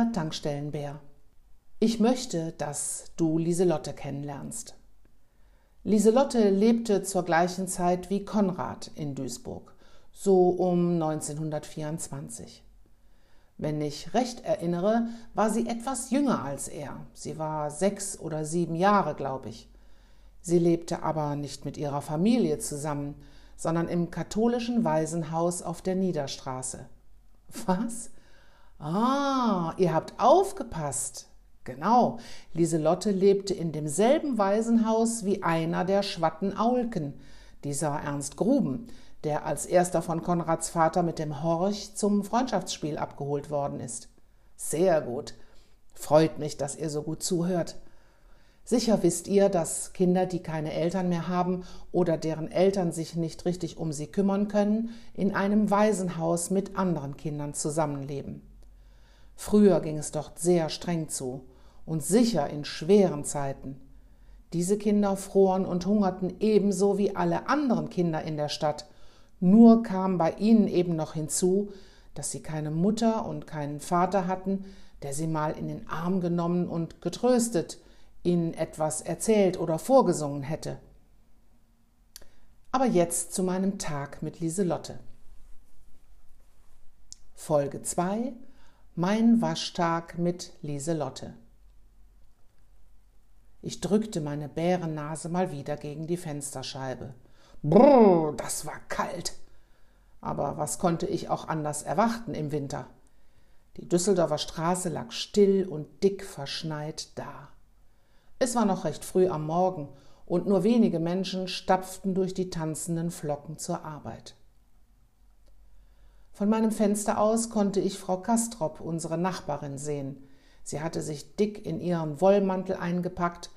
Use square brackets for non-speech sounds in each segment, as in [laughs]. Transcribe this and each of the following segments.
Der Tankstellenbär. Ich möchte, dass du Lieselotte kennenlernst. Lieselotte lebte zur gleichen Zeit wie Konrad in Duisburg, so um 1924. Wenn ich recht erinnere, war sie etwas jünger als er. Sie war sechs oder sieben Jahre, glaube ich. Sie lebte aber nicht mit ihrer Familie zusammen, sondern im katholischen Waisenhaus auf der Niederstraße. Was? Ah, ihr habt aufgepasst. Genau, Lieselotte lebte in demselben Waisenhaus wie einer der Schwatten-Aulken, dieser Ernst Gruben, der als erster von Konrads Vater mit dem Horch zum Freundschaftsspiel abgeholt worden ist. Sehr gut. Freut mich, dass ihr so gut zuhört. Sicher wisst ihr, dass Kinder, die keine Eltern mehr haben oder deren Eltern sich nicht richtig um sie kümmern können, in einem Waisenhaus mit anderen Kindern zusammenleben. Früher ging es dort sehr streng zu und sicher in schweren Zeiten. Diese Kinder froren und hungerten ebenso wie alle anderen Kinder in der Stadt, nur kam bei ihnen eben noch hinzu, dass sie keine Mutter und keinen Vater hatten, der sie mal in den Arm genommen und getröstet, ihnen etwas erzählt oder vorgesungen hätte. Aber jetzt zu meinem Tag mit Lieselotte. Folge 2 mein Waschtag mit Lieselotte. Ich drückte meine Bärennase mal wieder gegen die Fensterscheibe. Brrr, das war kalt. Aber was konnte ich auch anders erwarten im Winter? Die Düsseldorfer Straße lag still und dick verschneit da. Es war noch recht früh am Morgen und nur wenige Menschen stapften durch die tanzenden Flocken zur Arbeit. Von meinem Fenster aus konnte ich Frau Kastrop, unsere Nachbarin, sehen. Sie hatte sich dick in ihren Wollmantel eingepackt,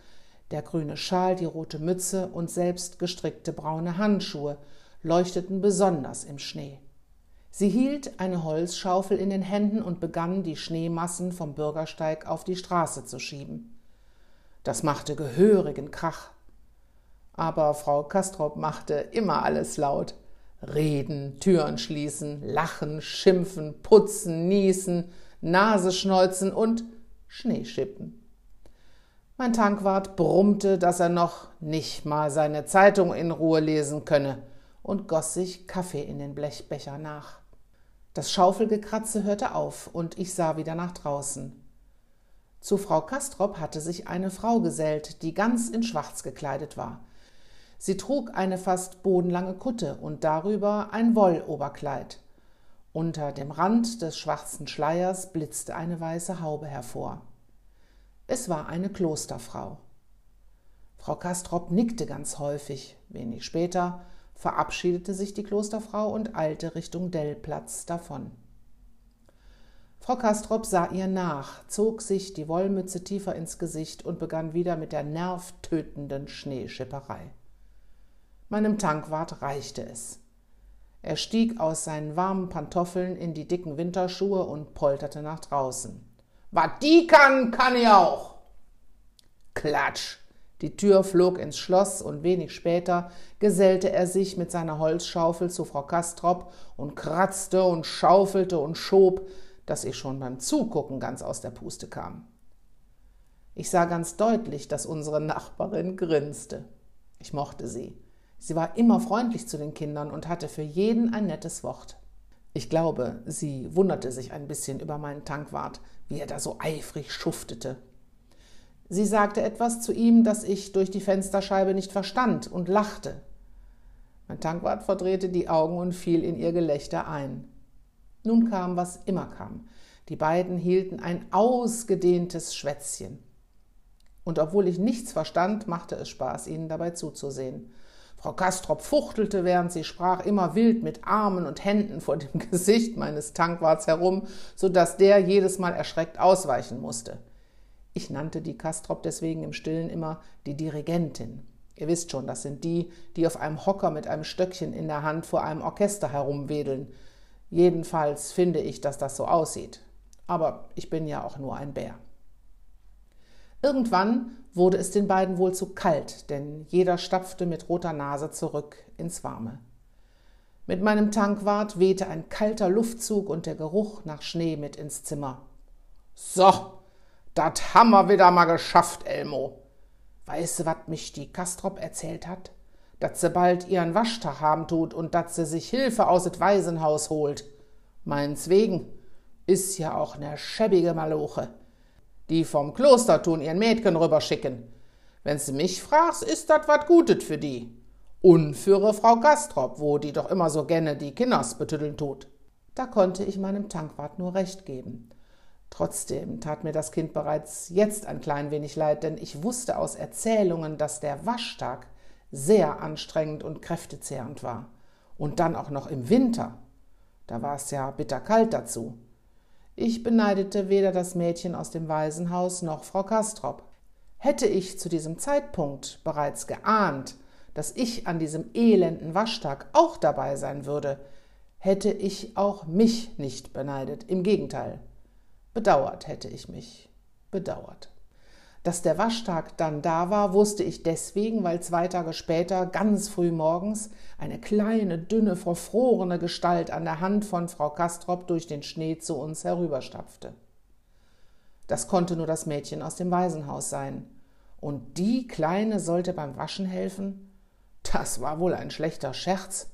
der grüne Schal, die rote Mütze und selbst gestrickte braune Handschuhe leuchteten besonders im Schnee. Sie hielt eine Holzschaufel in den Händen und begann, die Schneemassen vom Bürgersteig auf die Straße zu schieben. Das machte gehörigen Krach. Aber Frau Kastrop machte immer alles laut. Reden, Türen schließen, lachen, schimpfen, putzen, niesen, Nase schneuzen und Schneeschippen. Mein Tankwart brummte, dass er noch nicht mal seine Zeitung in Ruhe lesen könne und goss sich Kaffee in den Blechbecher nach. Das Schaufelgekratze hörte auf und ich sah wieder nach draußen. Zu Frau Kastrop hatte sich eine Frau gesellt, die ganz in Schwarz gekleidet war. Sie trug eine fast bodenlange Kutte und darüber ein Wolloberkleid. Unter dem Rand des schwarzen Schleiers blitzte eine weiße Haube hervor. Es war eine Klosterfrau. Frau Kastrop nickte ganz häufig. Wenig später verabschiedete sich die Klosterfrau und eilte Richtung Dellplatz davon. Frau Kastrop sah ihr nach, zog sich die Wollmütze tiefer ins Gesicht und begann wieder mit der nervtötenden Schneeschipperei. Meinem Tankwart reichte es. Er stieg aus seinen warmen Pantoffeln in die dicken Winterschuhe und polterte nach draußen. Was die kann, kann ich auch. Klatsch! Die Tür flog ins Schloss und wenig später gesellte er sich mit seiner Holzschaufel zu Frau Kastrop und kratzte und schaufelte und schob, dass ich schon beim Zugucken ganz aus der Puste kam. Ich sah ganz deutlich, dass unsere Nachbarin grinste. Ich mochte sie. Sie war immer freundlich zu den Kindern und hatte für jeden ein nettes Wort. Ich glaube, sie wunderte sich ein bisschen über meinen Tankwart, wie er da so eifrig schuftete. Sie sagte etwas zu ihm, das ich durch die Fensterscheibe nicht verstand und lachte. Mein Tankwart verdrehte die Augen und fiel in ihr Gelächter ein. Nun kam, was immer kam. Die beiden hielten ein ausgedehntes Schwätzchen. Und obwohl ich nichts verstand, machte es Spaß, ihnen dabei zuzusehen. Frau Kastrop fuchtelte, während sie sprach, immer wild mit Armen und Händen vor dem [laughs] Gesicht meines Tankwarts herum, so dass der jedes Mal erschreckt ausweichen musste. Ich nannte die Kastrop deswegen im Stillen immer die Dirigentin. Ihr wisst schon, das sind die, die auf einem Hocker mit einem Stöckchen in der Hand vor einem Orchester herumwedeln. Jedenfalls finde ich, dass das so aussieht. Aber ich bin ja auch nur ein Bär. Irgendwann wurde es den beiden wohl zu kalt, denn jeder stapfte mit roter Nase zurück ins Warme. Mit meinem Tankwart wehte ein kalter Luftzug und der Geruch nach Schnee mit ins Zimmer. So, dat wir wieder mal geschafft, Elmo. Weißt du, wat mich die Kastrop erzählt hat? Dat se bald ihren Waschtag haben tut und dat se sich Hilfe aus et Waisenhaus holt. Meins wegen is ja auch ne schäbige Maloche. Die vom Kloster tun ihren Mädchen rüberschicken. Wenn sie mich fragst, ist dat wat Gutet für die. Und für Frau Gastrop, wo die doch immer so genne die Kinders betütteln tut. Da konnte ich meinem Tankwart nur recht geben. Trotzdem tat mir das Kind bereits jetzt ein klein wenig leid, denn ich wusste aus Erzählungen, dass der Waschtag sehr anstrengend und kräftezehrend war. Und dann auch noch im Winter. Da war es ja bitterkalt dazu. Ich beneidete weder das Mädchen aus dem Waisenhaus noch Frau Kastrop. Hätte ich zu diesem Zeitpunkt bereits geahnt, dass ich an diesem elenden Waschtag auch dabei sein würde, hätte ich auch mich nicht beneidet. Im Gegenteil, bedauert hätte ich mich. Bedauert. Dass der Waschtag dann da war, wusste ich deswegen, weil zwei Tage später, ganz früh morgens, eine kleine, dünne, verfrorene Gestalt an der Hand von Frau Kastrop durch den Schnee zu uns herüberstapfte. Das konnte nur das Mädchen aus dem Waisenhaus sein. Und die Kleine sollte beim Waschen helfen? Das war wohl ein schlechter Scherz.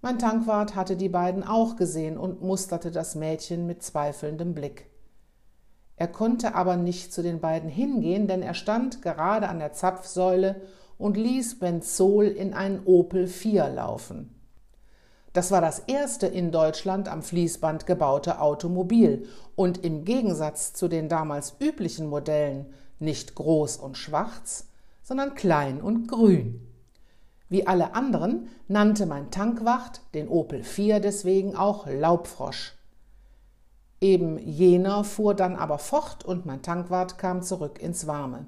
Mein Tankwart hatte die beiden auch gesehen und musterte das Mädchen mit zweifelndem Blick. Er konnte aber nicht zu den beiden hingehen, denn er stand gerade an der Zapfsäule und ließ Benzol in einen Opel 4 laufen. Das war das erste in Deutschland am Fließband gebaute Automobil und im Gegensatz zu den damals üblichen Modellen nicht groß und schwarz, sondern klein und grün. Wie alle anderen nannte mein Tankwacht den Opel 4 deswegen auch Laubfrosch. Eben jener fuhr dann aber fort und mein Tankwart kam zurück ins Warme.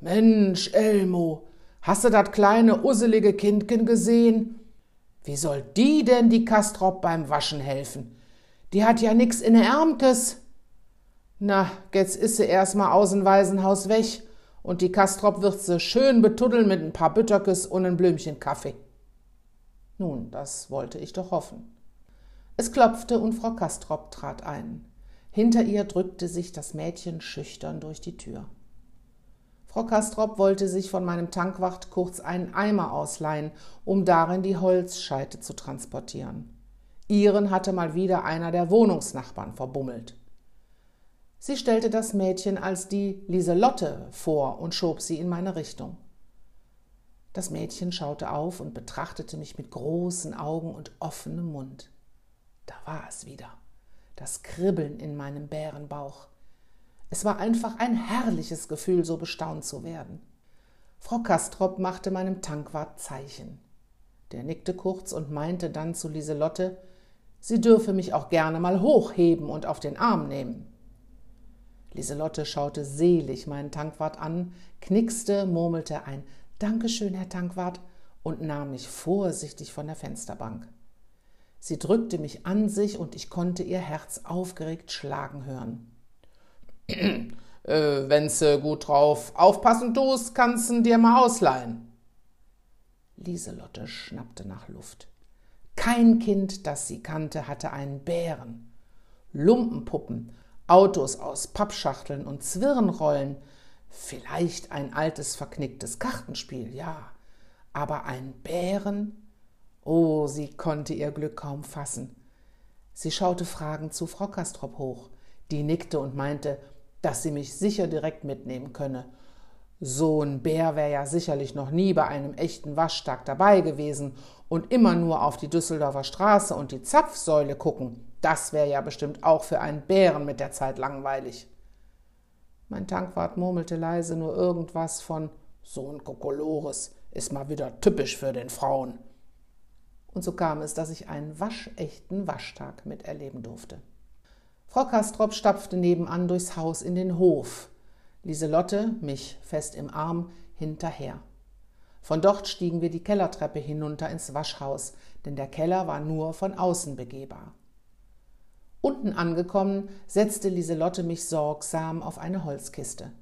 Mensch, Elmo, hast du dat kleine usselige Kindchen gesehen? Wie soll die denn die Kastrop beim Waschen helfen? Die hat ja nix in der Ärmtes. Na, jetzt is sie erst mal außen Waisenhaus weg und die Kastrop wird sie schön betuddeln mit ein paar Bütterkes und ein Blümchen Kaffee. Nun, das wollte ich doch hoffen. Es klopfte und Frau Kastrop trat ein. Hinter ihr drückte sich das Mädchen schüchtern durch die Tür. Frau Kastrop wollte sich von meinem Tankwacht kurz einen Eimer ausleihen, um darin die Holzscheite zu transportieren. Ihren hatte mal wieder einer der Wohnungsnachbarn verbummelt. Sie stellte das Mädchen als die Lieselotte vor und schob sie in meine Richtung. Das Mädchen schaute auf und betrachtete mich mit großen Augen und offenem Mund. Da war es wieder, das Kribbeln in meinem Bärenbauch. Es war einfach ein herrliches Gefühl, so bestaunt zu werden. Frau Kastrop machte meinem Tankwart Zeichen. Der nickte kurz und meinte dann zu Lieselotte, sie dürfe mich auch gerne mal hochheben und auf den Arm nehmen. Lieselotte schaute selig meinen Tankwart an, knickste, murmelte ein Dankeschön, Herr Tankwart und nahm mich vorsichtig von der Fensterbank. Sie drückte mich an sich und ich konnte ihr Herz aufgeregt schlagen hören. äh, wenn's gut drauf aufpassen tust, kannst dir mal ausleihen. Lieselotte schnappte nach Luft. Kein Kind, das sie kannte, hatte einen Bären. Lumpenpuppen, Autos aus Pappschachteln und Zwirnrollen, vielleicht ein altes verknicktes Kartenspiel, ja, aber ein Bären? Oh, sie konnte ihr Glück kaum fassen. Sie schaute fragend zu Frau Kastrop hoch. Die nickte und meinte, dass sie mich sicher direkt mitnehmen könne. So ein Bär wäre ja sicherlich noch nie bei einem echten Waschtag dabei gewesen und immer nur auf die Düsseldorfer Straße und die Zapfsäule gucken. Das wäre ja bestimmt auch für einen Bären mit der Zeit langweilig. Mein Tankwart murmelte leise nur irgendwas von so ein Kokolores ist mal wieder typisch für den Frauen. Und so kam es, dass ich einen waschechten Waschtag miterleben durfte. Frau Kastrop stapfte nebenan durchs Haus in den Hof. Lieselotte, mich fest im Arm, hinterher. Von dort stiegen wir die Kellertreppe hinunter ins Waschhaus, denn der Keller war nur von außen begehbar. Unten angekommen, setzte Lieselotte mich sorgsam auf eine Holzkiste.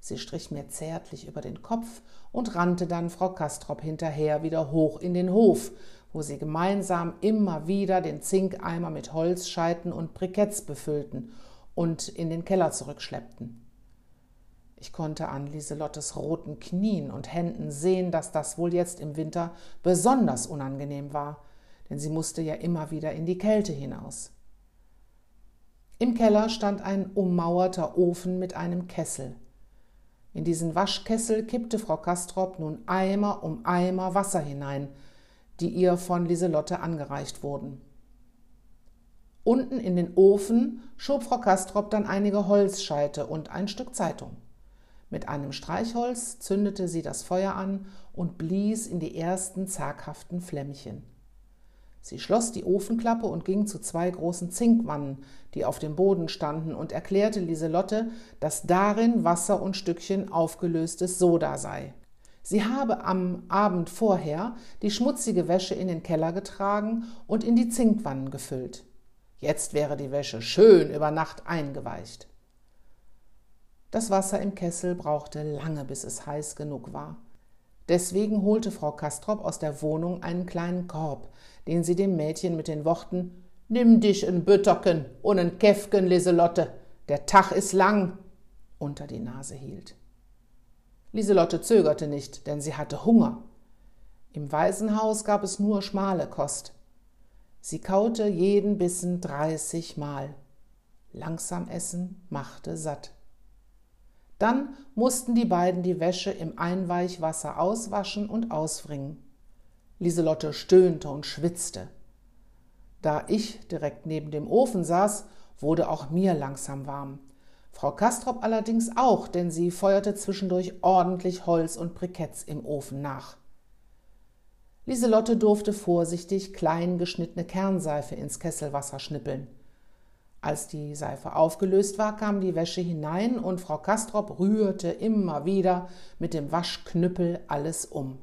Sie strich mir zärtlich über den Kopf und rannte dann Frau Kastrop hinterher wieder hoch in den Hof, wo sie gemeinsam immer wieder den Zinkeimer mit Holzscheiten und Briketts befüllten und in den Keller zurückschleppten. Ich konnte an Lieselottes roten Knien und Händen sehen, dass das wohl jetzt im Winter besonders unangenehm war, denn sie musste ja immer wieder in die Kälte hinaus. Im Keller stand ein ummauerter Ofen mit einem Kessel. In diesen Waschkessel kippte Frau Kastrop nun Eimer um Eimer Wasser hinein, die ihr von Lieselotte angereicht wurden. Unten in den Ofen schob Frau Kastrop dann einige Holzscheite und ein Stück Zeitung. Mit einem Streichholz zündete sie das Feuer an und blies in die ersten zaghaften Flämmchen. Sie schloss die Ofenklappe und ging zu zwei großen Zinkwannen, die auf dem Boden standen, und erklärte Lieselotte, dass darin Wasser und Stückchen aufgelöstes Soda sei. Sie habe am Abend vorher die schmutzige Wäsche in den Keller getragen und in die Zinkwannen gefüllt. Jetzt wäre die Wäsche schön über Nacht eingeweicht. Das Wasser im Kessel brauchte lange, bis es heiß genug war. Deswegen holte Frau Kastrop aus der Wohnung einen kleinen Korb, den sie dem Mädchen mit den Worten Nimm dich ein Bütterken und ein Käfken, Liselotte, der Tag ist lang, unter die Nase hielt. Lieselotte zögerte nicht, denn sie hatte Hunger. Im Waisenhaus gab es nur schmale Kost. Sie kaute jeden Bissen dreißigmal. Langsam essen machte satt. Dann mussten die beiden die Wäsche im Einweichwasser auswaschen und auswringen. Lieselotte stöhnte und schwitzte. Da ich direkt neben dem Ofen saß, wurde auch mir langsam warm. Frau Kastrop allerdings auch, denn sie feuerte zwischendurch ordentlich Holz und Briketts im Ofen nach. Lieselotte durfte vorsichtig klein geschnittene Kernseife ins Kesselwasser schnippeln. Als die Seife aufgelöst war, kam die Wäsche hinein und Frau Kastrop rührte immer wieder mit dem Waschknüppel alles um.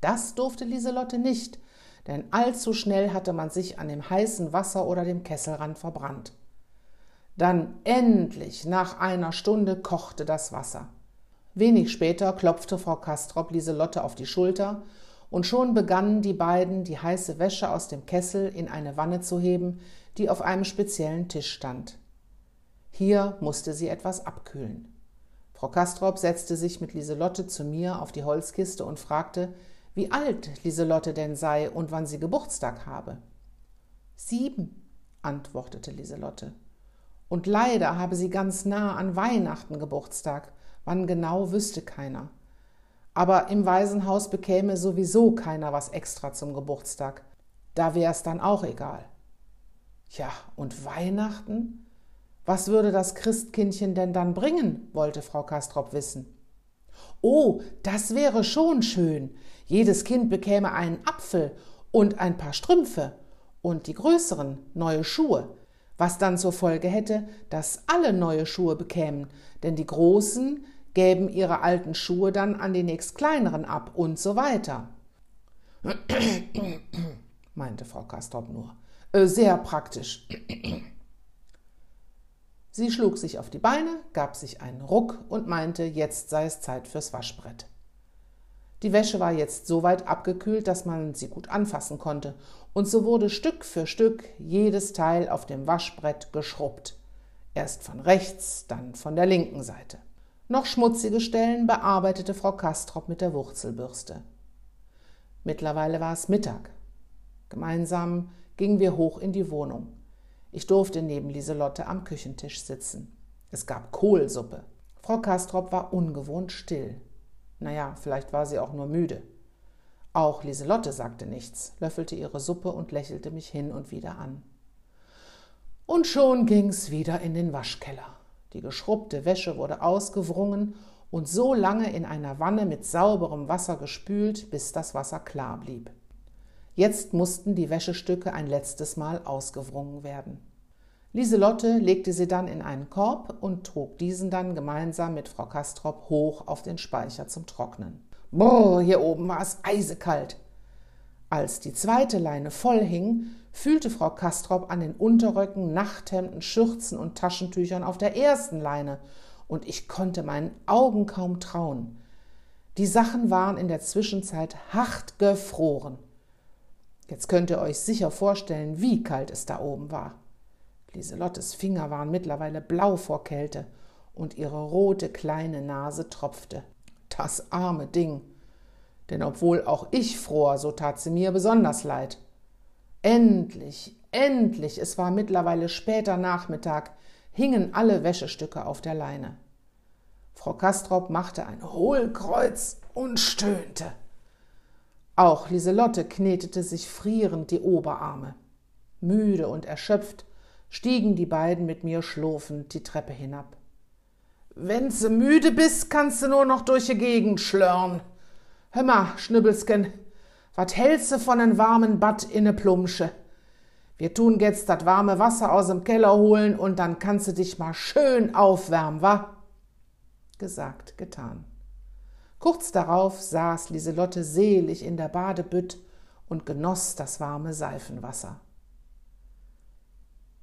Das durfte Lieselotte nicht, denn allzu schnell hatte man sich an dem heißen Wasser oder dem Kesselrand verbrannt. Dann endlich, nach einer Stunde, kochte das Wasser. Wenig später klopfte Frau Kastrop Lieselotte auf die Schulter und schon begannen die beiden, die heiße Wäsche aus dem Kessel in eine Wanne zu heben, die auf einem speziellen Tisch stand. Hier musste sie etwas abkühlen. Frau Kastrop setzte sich mit Lieselotte zu mir auf die Holzkiste und fragte, wie alt Lieselotte denn sei und wann sie Geburtstag habe. Sieben, antwortete Lieselotte. Und leider habe sie ganz nah an Weihnachten Geburtstag. Wann genau wüsste keiner. Aber im Waisenhaus bekäme sowieso keiner was extra zum Geburtstag. Da wäre es dann auch egal. Ja, und Weihnachten? Was würde das Christkindchen denn dann bringen? wollte Frau Kastrop wissen. Oh, das wäre schon schön. Jedes Kind bekäme einen Apfel und ein paar Strümpfe und die größeren neue Schuhe, was dann zur Folge hätte, dass alle neue Schuhe bekämen, denn die großen gäben ihre alten Schuhe dann an die nächst kleineren ab und so weiter. [clears throat] meinte Frau Kastrop nur. Äh, sehr praktisch. Sie schlug sich auf die Beine, gab sich einen Ruck und meinte, jetzt sei es Zeit fürs Waschbrett. Die Wäsche war jetzt so weit abgekühlt, dass man sie gut anfassen konnte, und so wurde Stück für Stück jedes Teil auf dem Waschbrett geschrubbt. Erst von rechts, dann von der linken Seite. Noch schmutzige Stellen bearbeitete Frau Kastrop mit der Wurzelbürste. Mittlerweile war es Mittag. Gemeinsam gingen wir hoch in die Wohnung. Ich durfte neben Lieselotte am Küchentisch sitzen. Es gab Kohlsuppe. Frau Kastrop war ungewohnt still. Naja, vielleicht war sie auch nur müde. Auch Lieselotte sagte nichts, löffelte ihre Suppe und lächelte mich hin und wieder an. Und schon ging's wieder in den Waschkeller. Die geschrubbte Wäsche wurde ausgewrungen und so lange in einer Wanne mit sauberem Wasser gespült, bis das Wasser klar blieb. Jetzt mussten die Wäschestücke ein letztes Mal ausgewrungen werden. Lieselotte legte sie dann in einen Korb und trug diesen dann gemeinsam mit Frau Kastrop hoch auf den Speicher zum Trocknen. Boah, hier oben war es eisekalt. Als die zweite Leine voll hing, fühlte Frau Kastrop an den Unterröcken, Nachthemden, Schürzen und Taschentüchern auf der ersten Leine, und ich konnte meinen Augen kaum trauen. Die Sachen waren in der Zwischenzeit hart gefroren. Jetzt könnt ihr euch sicher vorstellen, wie kalt es da oben war. Lieselottes Finger waren mittlerweile blau vor Kälte und ihre rote kleine Nase tropfte. Das arme Ding. Denn obwohl auch ich fror, so tat sie mir besonders leid. Endlich, endlich, es war mittlerweile später Nachmittag, hingen alle Wäschestücke auf der Leine. Frau Kastrop machte ein Hohlkreuz und stöhnte. Auch Lieselotte knetete sich frierend die Oberarme. Müde und erschöpft stiegen die beiden mit mir schlurfend die Treppe hinab. Wenn se müde bist, kannst du nur noch durch die Gegend schlörn. Hör mal, Schnübbelsken, wat hältst du von en warmen Bad in ne Plumsche? Wir tun jetzt dat warme Wasser aus dem Keller holen und dann kannst du dich mal schön aufwärmen, wa? Gesagt, getan. Kurz darauf saß Lieselotte selig in der Badebütt und genoss das warme Seifenwasser.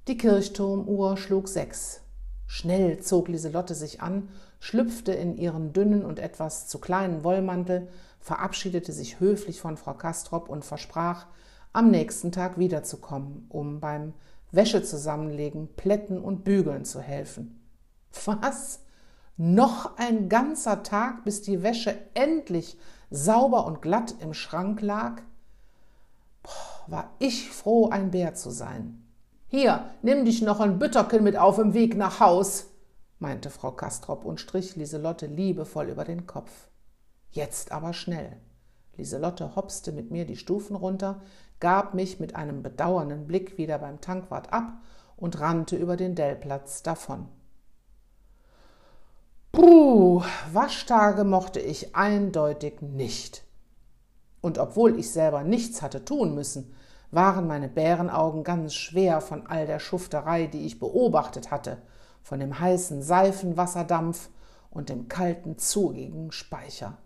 Die Kirchturmuhr schlug sechs. Schnell zog Lieselotte sich an, schlüpfte in ihren dünnen und etwas zu kleinen Wollmantel, verabschiedete sich höflich von Frau Kastrop und versprach, am nächsten Tag wiederzukommen, um beim Wäsche zusammenlegen, Plätten und Bügeln zu helfen. Was? Noch ein ganzer Tag, bis die Wäsche endlich sauber und glatt im Schrank lag? Boah, war ich froh, ein Bär zu sein. Hier, nimm dich noch ein Bütterken mit auf dem Weg nach Haus, meinte Frau Kastrop und strich Lieselotte liebevoll über den Kopf. Jetzt aber schnell. Lieselotte hopste mit mir die Stufen runter, gab mich mit einem bedauernden Blick wieder beim Tankwart ab und rannte über den Dellplatz davon. Puh, Waschtage mochte ich eindeutig nicht. Und obwohl ich selber nichts hatte tun müssen, waren meine Bärenaugen ganz schwer von all der Schufterei, die ich beobachtet hatte, von dem heißen Seifenwasserdampf und dem kalten, zugigen Speicher.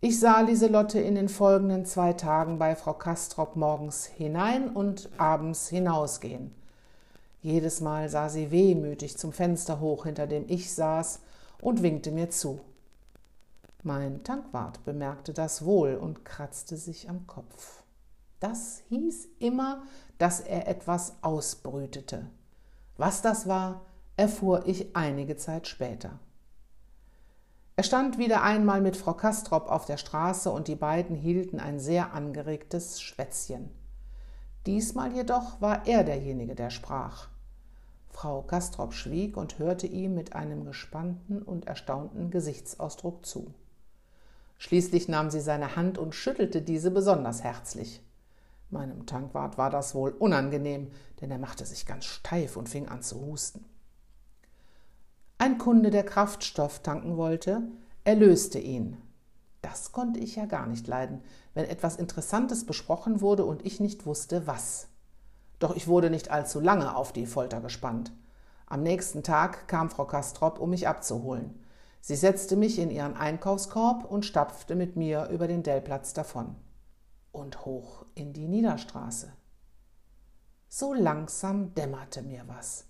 Ich sah Lieselotte in den folgenden zwei Tagen bei Frau Kastrop morgens hinein und abends hinausgehen. Jedes Mal sah sie wehmütig zum Fenster hoch, hinter dem ich saß, und winkte mir zu. Mein Tankwart bemerkte das wohl und kratzte sich am Kopf. Das hieß immer, dass er etwas ausbrütete. Was das war, erfuhr ich einige Zeit später. Er stand wieder einmal mit Frau Kastrop auf der Straße und die beiden hielten ein sehr angeregtes Schwätzchen. Diesmal jedoch war er derjenige, der sprach. Frau Kastrop schwieg und hörte ihm mit einem gespannten und erstaunten Gesichtsausdruck zu. Schließlich nahm sie seine Hand und schüttelte diese besonders herzlich. Meinem Tankwart war das wohl unangenehm, denn er machte sich ganz steif und fing an zu husten. Ein Kunde, der Kraftstoff tanken wollte, erlöste ihn. Das konnte ich ja gar nicht leiden, wenn etwas Interessantes besprochen wurde und ich nicht wusste, was. Doch ich wurde nicht allzu lange auf die Folter gespannt. Am nächsten Tag kam Frau Kastrop, um mich abzuholen. Sie setzte mich in ihren Einkaufskorb und stapfte mit mir über den Dellplatz davon. Und hoch in die Niederstraße. So langsam dämmerte mir was.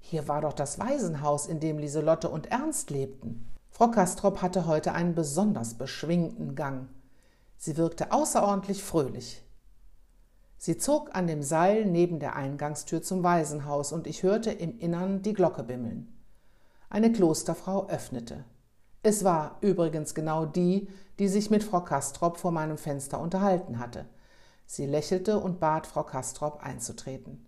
Hier war doch das Waisenhaus, in dem Lieselotte und Ernst lebten. Frau Kastrop hatte heute einen besonders beschwingten Gang. Sie wirkte außerordentlich fröhlich. Sie zog an dem Seil neben der Eingangstür zum Waisenhaus und ich hörte im Innern die Glocke bimmeln. Eine Klosterfrau öffnete. Es war übrigens genau die, die sich mit Frau Kastrop vor meinem Fenster unterhalten hatte. Sie lächelte und bat Frau Kastrop einzutreten.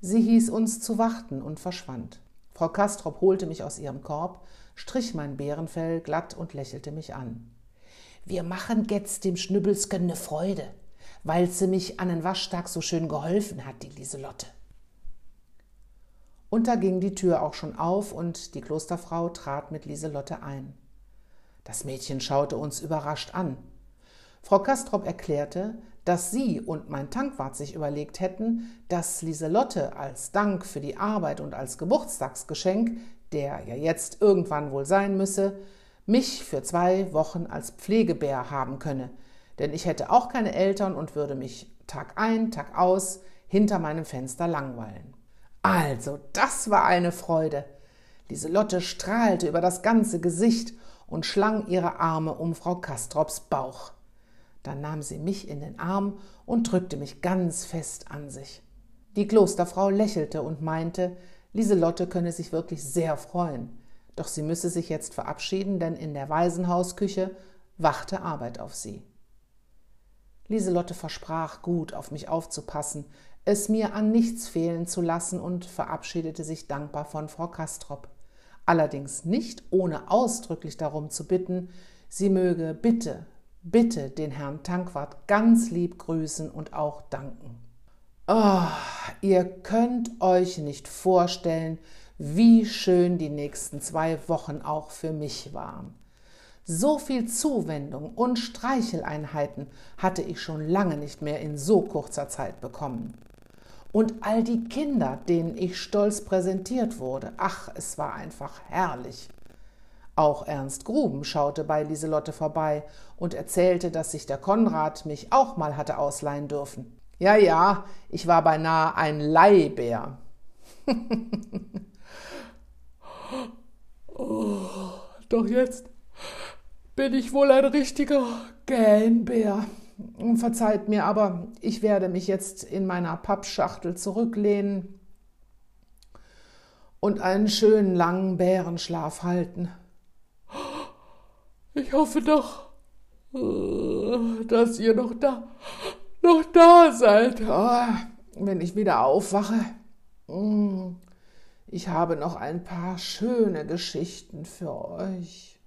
Sie hieß uns zu warten und verschwand. Frau Kastrop holte mich aus ihrem Korb, strich mein Bärenfell glatt und lächelte mich an. Wir machen jetzt dem Schnübbelsken ne Freude weil sie mich an den Waschtag so schön geholfen hat, die Lieselotte. Und da ging die Tür auch schon auf und die Klosterfrau trat mit Lieselotte ein. Das Mädchen schaute uns überrascht an. Frau Kastrop erklärte, dass sie und mein Tankwart sich überlegt hätten, dass Lieselotte als Dank für die Arbeit und als Geburtstagsgeschenk, der ja jetzt irgendwann wohl sein müsse, mich für zwei Wochen als Pflegebär haben könne, denn ich hätte auch keine Eltern und würde mich Tag ein, Tag aus hinter meinem Fenster langweilen. Also, das war eine Freude. Lieselotte strahlte über das ganze Gesicht und schlang ihre Arme um Frau Kastrops Bauch. Dann nahm sie mich in den Arm und drückte mich ganz fest an sich. Die Klosterfrau lächelte und meinte, Lieselotte könne sich wirklich sehr freuen. Doch sie müsse sich jetzt verabschieden, denn in der Waisenhausküche wachte Arbeit auf sie. Lieselotte versprach, gut auf mich aufzupassen, es mir an nichts fehlen zu lassen und verabschiedete sich dankbar von Frau Kastrop. Allerdings nicht ohne ausdrücklich darum zu bitten, sie möge bitte, bitte den Herrn Tankwart ganz lieb grüßen und auch danken. Oh, ihr könnt euch nicht vorstellen, wie schön die nächsten zwei Wochen auch für mich waren. So viel Zuwendung und Streicheleinheiten hatte ich schon lange nicht mehr in so kurzer Zeit bekommen. Und all die Kinder, denen ich stolz präsentiert wurde, ach, es war einfach herrlich. Auch Ernst Gruben schaute bei Lieselotte vorbei und erzählte, dass sich der Konrad mich auch mal hatte ausleihen dürfen. Ja, ja, ich war beinahe ein Leihbär. [laughs] oh, doch jetzt bin ich wohl ein richtiger Gähnbär. Verzeiht mir, aber ich werde mich jetzt in meiner Pappschachtel zurücklehnen und einen schönen langen Bärenschlaf halten. Ich hoffe doch, dass ihr noch da, noch da seid, wenn ich wieder aufwache. Ich habe noch ein paar schöne Geschichten für euch.